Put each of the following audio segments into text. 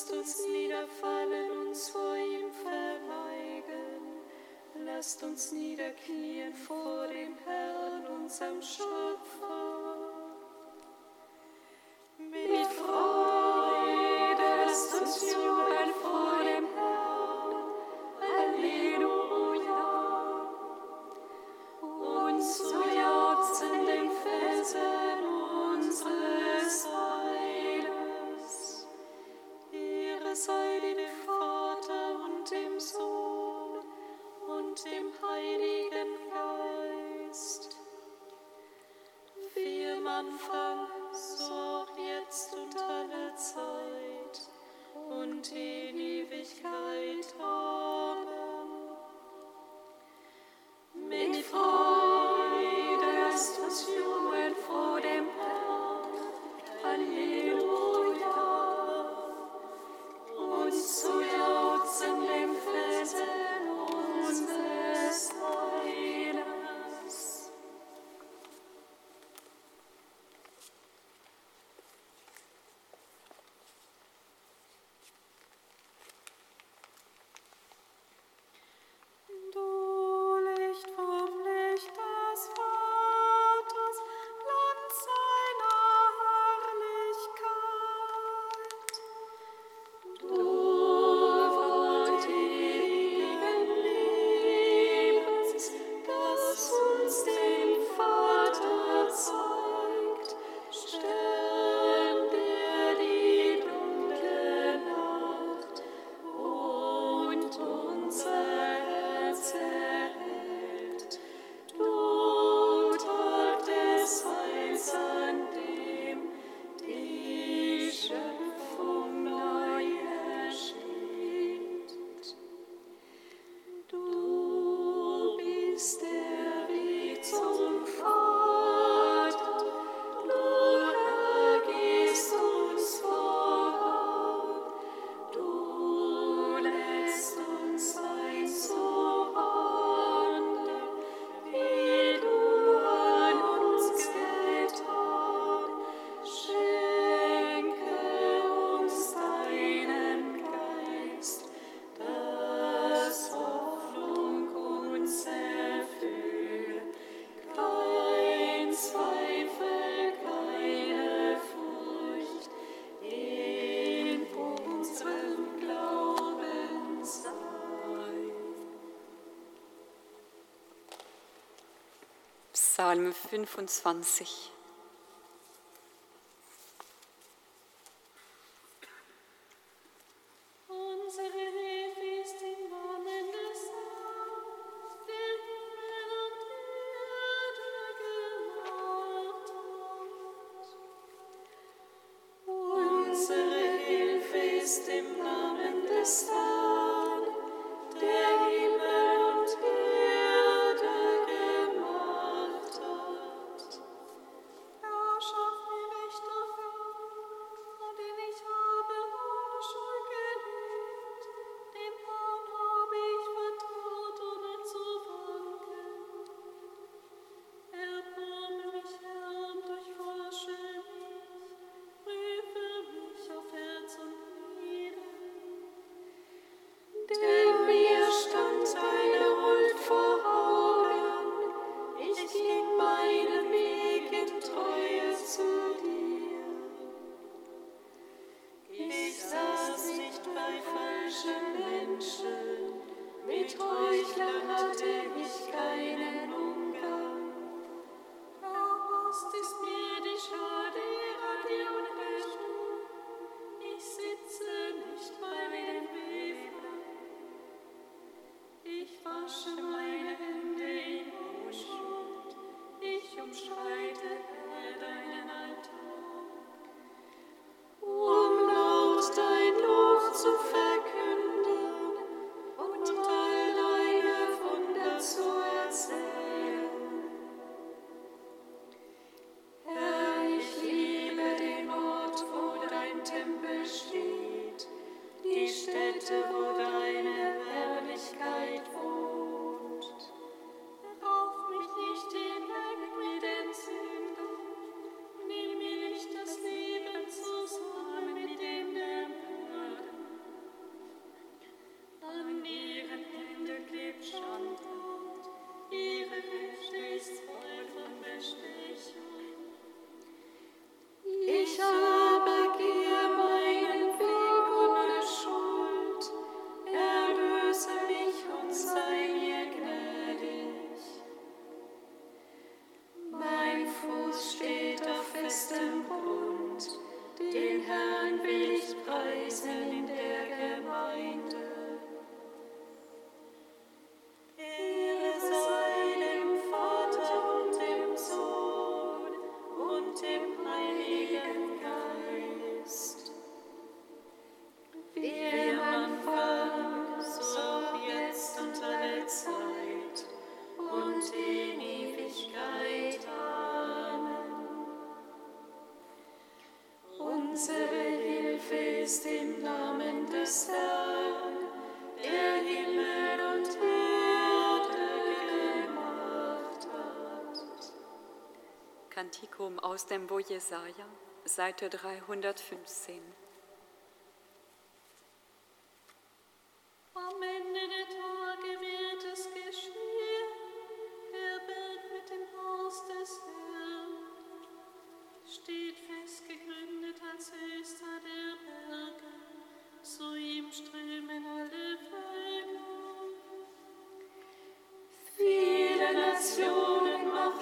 Lasst uns niederfallen, uns vor ihm verneigen. Lasst uns niederknien vor dem Herrn, unserem Schöpfer. Psalm 25. mich umschreite, Kantikum aus dem Buch Jesaja, Seite 315. Am Ende der Tage wird es geschehen, Gebet mit dem Haus des Herrn, steht festgegründet als höchster der Berge, zu ihm strömen alle Völker. Viele Nationen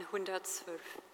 112.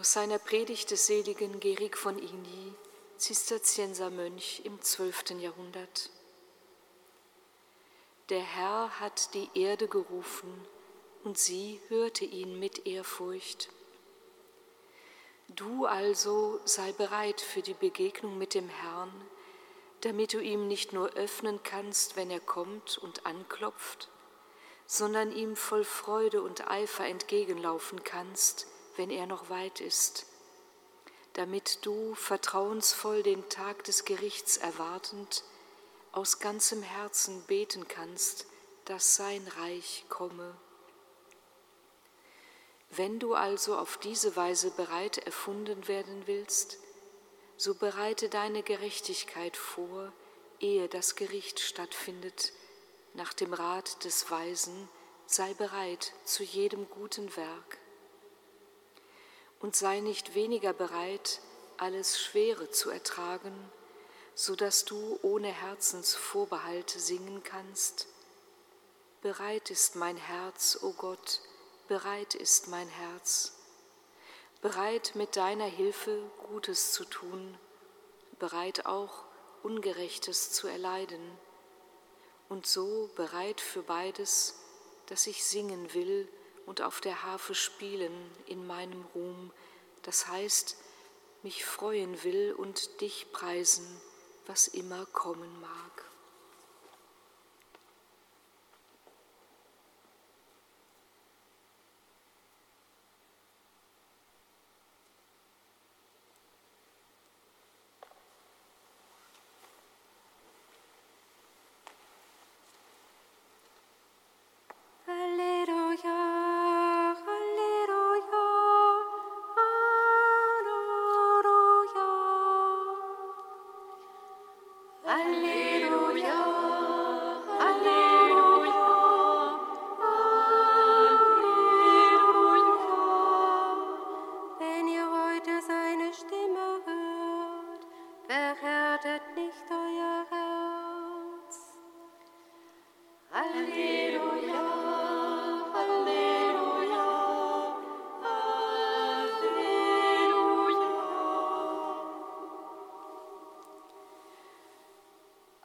Aus seiner Predigt des seligen Gerig von Igny, Zisterziensermönch im 12. Jahrhundert. Der Herr hat die Erde gerufen, und sie hörte ihn mit Ehrfurcht. Du also sei bereit für die Begegnung mit dem Herrn, damit du ihm nicht nur öffnen kannst, wenn er kommt und anklopft, sondern ihm voll Freude und Eifer entgegenlaufen kannst, wenn er noch weit ist, damit du vertrauensvoll den Tag des Gerichts erwartend aus ganzem Herzen beten kannst, dass sein Reich komme. Wenn du also auf diese Weise bereit erfunden werden willst, so bereite deine Gerechtigkeit vor, ehe das Gericht stattfindet. Nach dem Rat des Weisen sei bereit zu jedem guten Werk. Und sei nicht weniger bereit, alles Schwere zu ertragen, so dass du ohne Herzensvorbehalt singen kannst. Bereit ist mein Herz, o oh Gott, bereit ist mein Herz, bereit mit deiner Hilfe Gutes zu tun, bereit auch Ungerechtes zu erleiden und so bereit für beides, dass ich singen will und auf der Harfe spielen in meinem Ruhm, das heißt, mich freuen will und dich preisen, was immer kommen mag.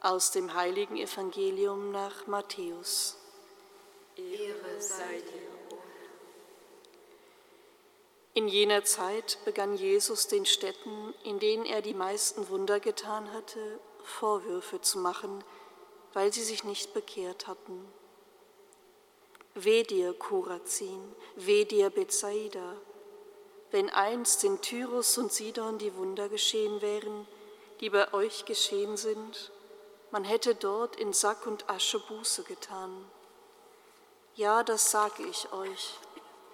Aus dem heiligen Evangelium nach Matthäus. Ehre sei dir. In jener Zeit begann Jesus den Städten, in denen er die meisten Wunder getan hatte, Vorwürfe zu machen, weil sie sich nicht bekehrt hatten. Weh dir, Korazin, weh dir, Bethsaida, wenn einst in Tyrus und Sidon die Wunder geschehen wären, die bei euch geschehen sind, man hätte dort in Sack und Asche Buße getan. Ja, das sage ich euch.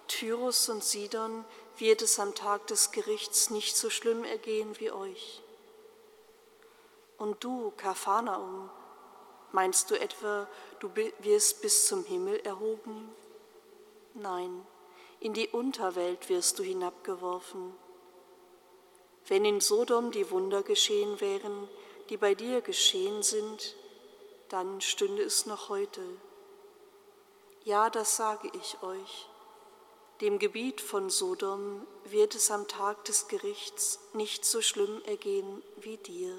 Tyrus und Sidon wird es am Tag des Gerichts nicht so schlimm ergehen wie euch. Und du, Kapharnaum, meinst du etwa, du wirst bis zum Himmel erhoben? Nein, in die Unterwelt wirst du hinabgeworfen. Wenn in Sodom die Wunder geschehen wären, die bei dir geschehen sind, dann stünde es noch heute. Ja, das sage ich euch. Dem Gebiet von Sodom wird es am Tag des Gerichts nicht so schlimm ergehen wie dir.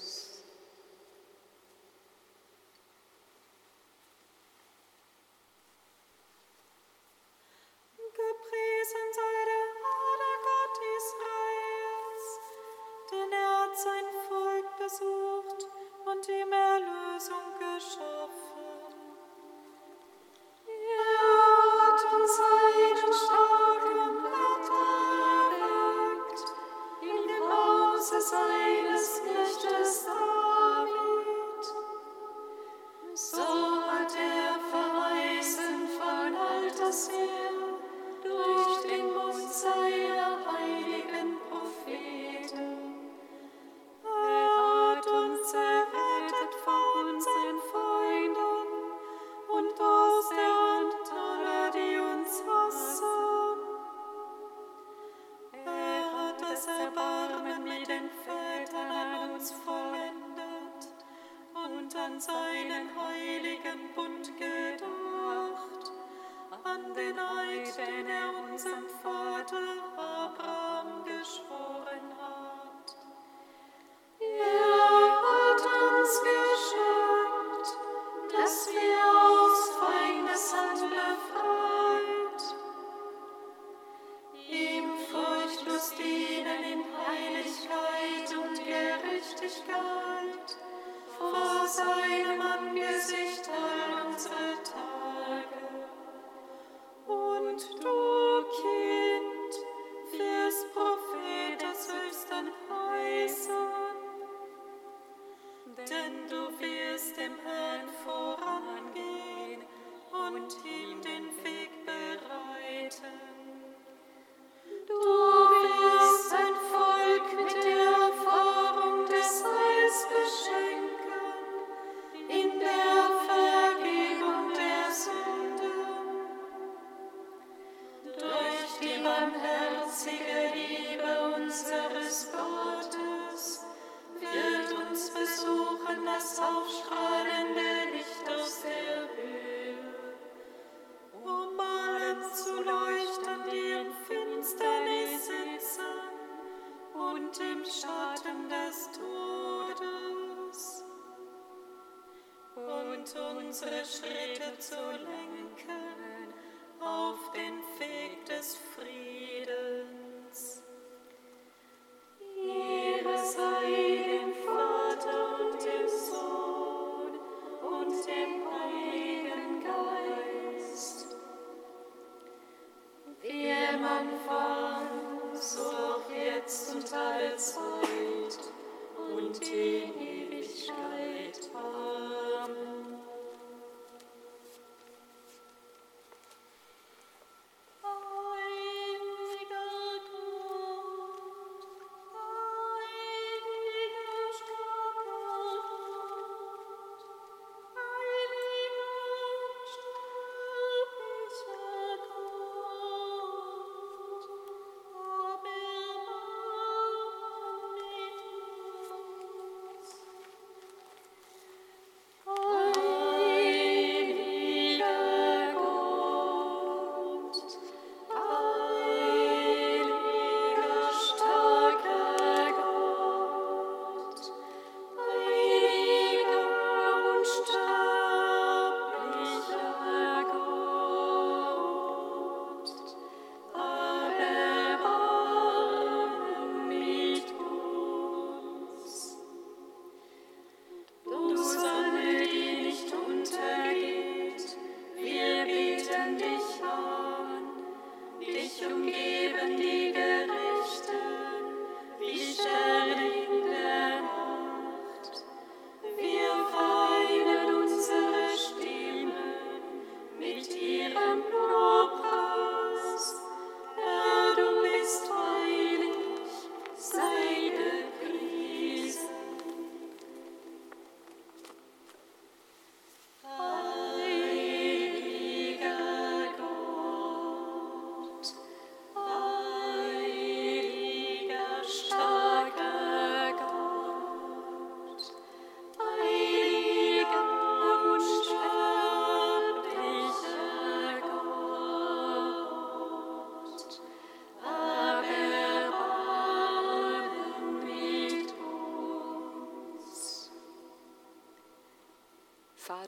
Er hat uns system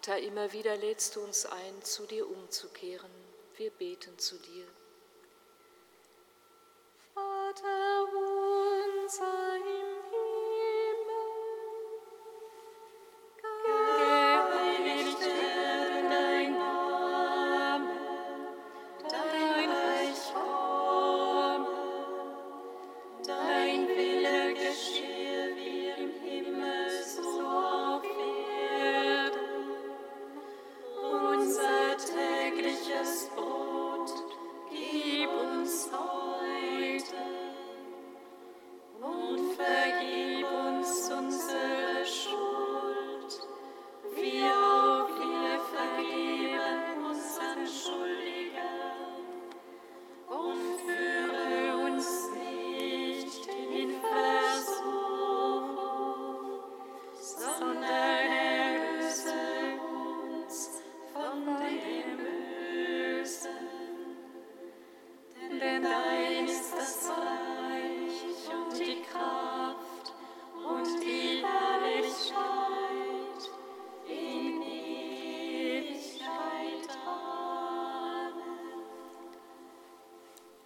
Vater, immer wieder lädst du uns ein, zu dir umzukehren. Wir beten zu dir.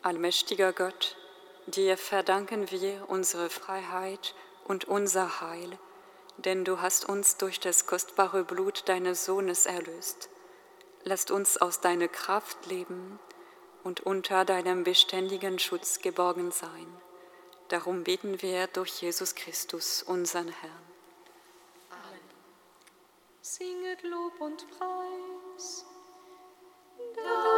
Allmächtiger Gott, dir verdanken wir unsere Freiheit und unser Heil, denn du hast uns durch das kostbare Blut deines Sohnes erlöst. Lasst uns aus deiner Kraft leben und unter deinem beständigen Schutz geborgen sein. Darum beten wir durch Jesus Christus, unseren Herrn. Amen. Singet Lob und Preis. Dank.